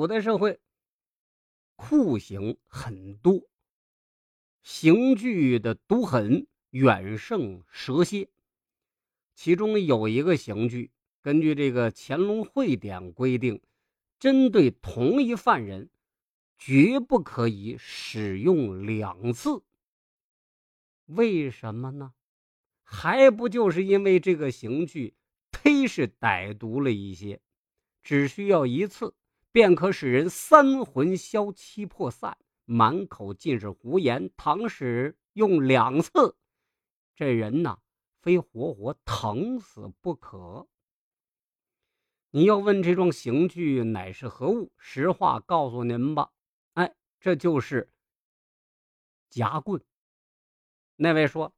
古代社会酷刑很多，刑具的毒狠远胜蛇蝎。其中有一个刑具，根据这个《乾隆会典》规定，针对同一犯人，绝不可以使用两次。为什么呢？还不就是因为这个刑具忒是歹毒了一些，只需要一次便可使人三魂消七魄散，满口尽是胡言。倘使用两次，这人呐。非活活疼死不可！你要问这桩刑具乃是何物？实话告诉您吧，哎，这就是夹棍。那位说：“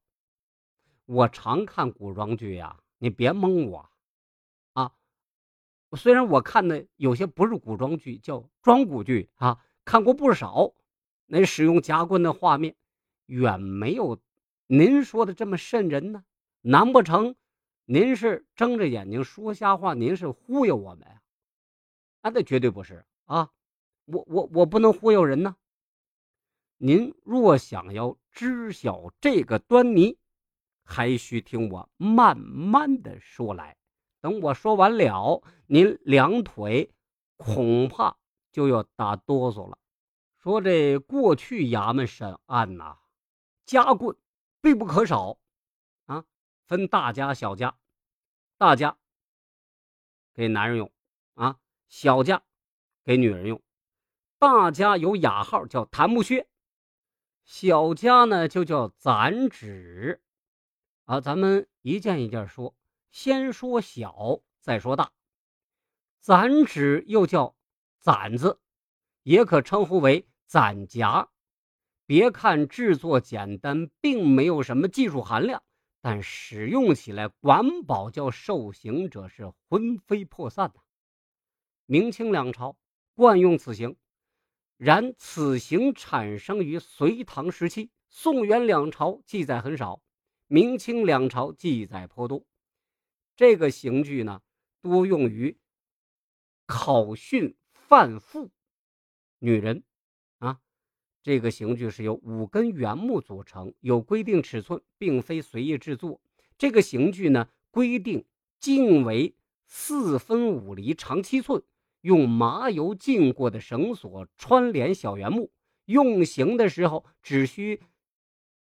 我常看古装剧呀，你别蒙我！虽然我看的有些不是古装剧，叫装古剧啊，看过不少，那使用夹棍的画面远没有您说的这么瘆人呢。”难不成您是睁着眼睛说瞎话？您是忽悠我们呀？啊，那绝对不是啊！我我我不能忽悠人呢。您若想要知晓这个端倪，还需听我慢慢的说来。等我说完了，您两腿恐怕就要打哆嗦了。说这过去衙门审案呐，夹棍必不可少啊。分大家小家，大家给男人用啊，小家给女人用。大家有雅号叫檀木靴，小家呢就叫攒指。啊，咱们一件一件说，先说小，再说大。攒指又叫攒子，也可称呼为攒夹。别看制作简单，并没有什么技术含量。但使用起来，管保叫受刑者是魂飞魄散的。明清两朝惯用此刑，然此刑产生于隋唐时期，宋元两朝记载很少，明清两朝记载颇多。这个刑具呢，多用于考训犯妇女人啊。这个刑具是由五根原木组成，有规定尺寸，并非随意制作。这个刑具呢，规定径为四分五厘，长七寸，用麻油浸过的绳索穿连小圆木。用刑的时候，只需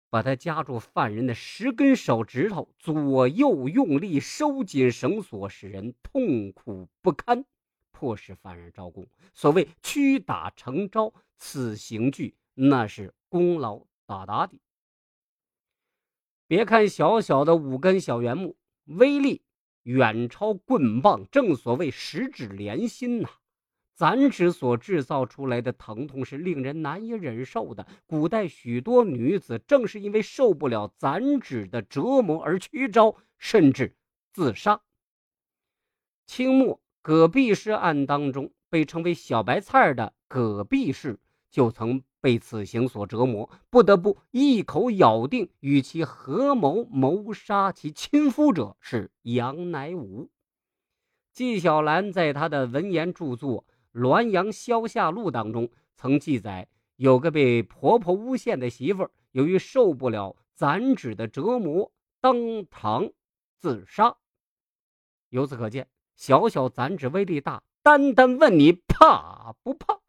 把他夹住犯人的十根手指头，左右用力收紧绳索，使人痛苦不堪，迫使犯人招供。所谓屈打成招，此刑具。那是功劳大大的。别看小小的五根小圆木，威力远超棍棒，正所谓十指连心呐。攒指所制造出来的疼痛是令人难以忍受的。古代许多女子正是因为受不了攒指的折磨而屈招，甚至自杀。清末葛碧氏案当中，被称为“小白菜”的葛碧氏就曾。被此刑所折磨，不得不一口咬定与其合谋谋杀其亲夫者是杨乃武。纪晓岚在他的文言著作《滦阳消夏录》当中曾记载，有个被婆婆诬陷的媳妇，由于受不了攒指的折磨，当堂自杀。由此可见，小小攒指威力大。单单问你怕不怕？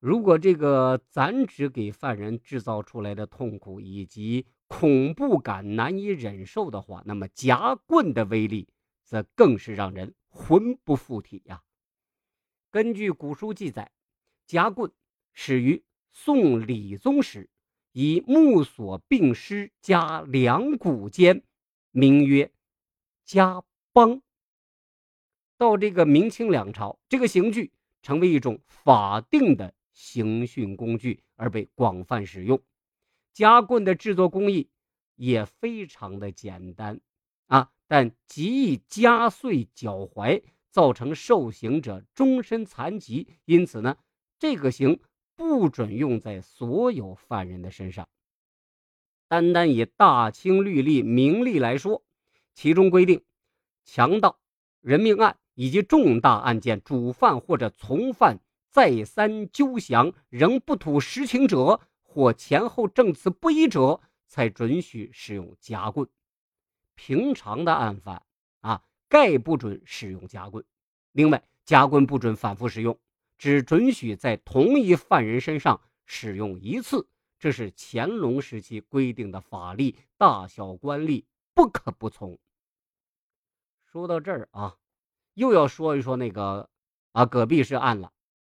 如果这个攒指给犯人制造出来的痛苦以及恐怖感难以忍受的话，那么夹棍的威力则更是让人魂不附体呀。根据古书记载，夹棍始于宋理宗时，以木索并施加两股间，名曰夹帮。到这个明清两朝，这个刑具成为一种法定的。刑讯工具而被广泛使用，夹棍的制作工艺也非常的简单啊，但极易夹碎脚踝，造成受刑者终身残疾。因此呢，这个刑不准用在所有犯人的身上。单单以大清律例明例来说，其中规定，强盗、人命案以及重大案件主犯或者从犯再三纠详仍不吐实情者，或前后证词不一者，才准许使用夹棍。平常的案犯，概不准使用夹棍。另外，夹棍不准反复使用，只准许在同一犯人身上使用一次。这是乾隆时期规定的法律，大小官吏不可不从。说到这儿啊，又要说一说那个啊戈壁是案了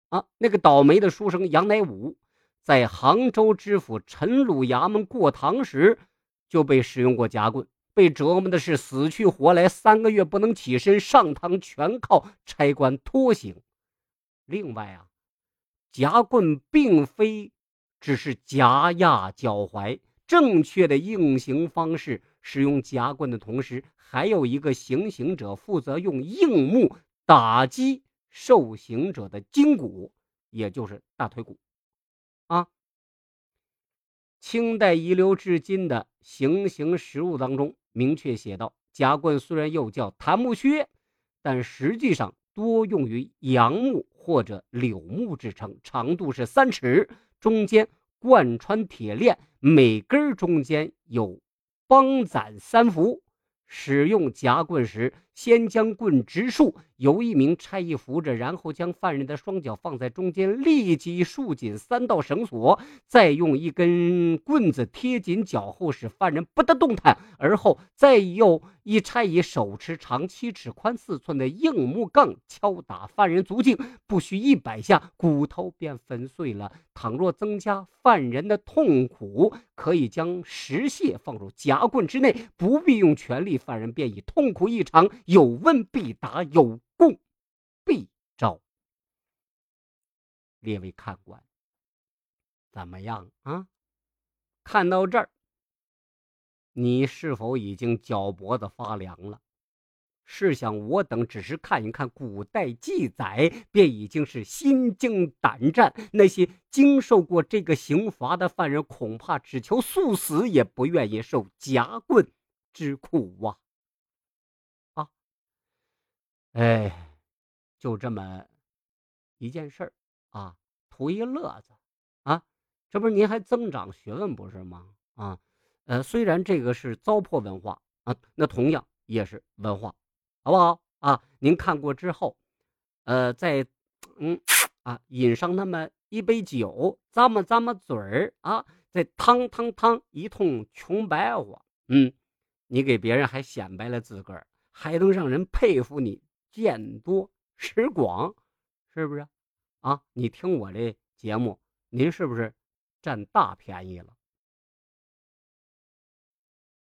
啊，那个倒霉的书生杨乃武，在杭州知府陈鲁衙门过堂时就被使用过夹棍，被折磨的是死去活来，三个月不能起身，上堂全靠差官拖行。另外啊，夹棍并非。只是夹压脚踝，正确的硬刑方式，使用夹棍的同时，还有一个行刑者负责用硬木打击受刑者的筋骨，也就是大腿骨。啊，清代遗留至今的行刑实物当中明确写道：夹棍虽然又叫檀木靴，但实际上多用于杨木或者柳木制成，长度是三尺。中间贯穿铁链，每根中间有帮攒三伏。使用夹棍时，先将棍直竖，由一名差役扶着，然后将犯人的双脚放在中间，立即束紧三道绳索，再用一根棍子贴紧脚后，使犯人不得动弹。而后再用一差役手持长七尺、宽四寸的硬木杠敲打犯人足颈，不需一百下，骨头便粉碎了。倘若增加犯人的痛苦，可以将石屑放入夹棍之内，不必用全力。犯人便已痛苦异常，有问必答，有供必招。列位看官，怎么样啊？看到这儿，你是否已经脚脖子发凉了？试想，我等只是看一看古代记载，便已经是心惊胆战。那些经受过这个刑罚的犯人，恐怕只求速死，也不愿意受夹棍。之苦啊！啊，哎，就这么一件事儿啊，图一乐子啊，这不是您还增长学问不是吗？啊，呃，虽然这个是糟粕文化啊，那同样也是文化，好不好啊？您看过之后，呃，再嗯啊，饮上那么一杯酒，咂摸咂摸嘴儿啊，再汤汤汤一通穷白话，嗯。你给别人还显摆了自个儿，还能让人佩服你见多识广，是不是？啊，你听我这节目，您是不是占大便宜了？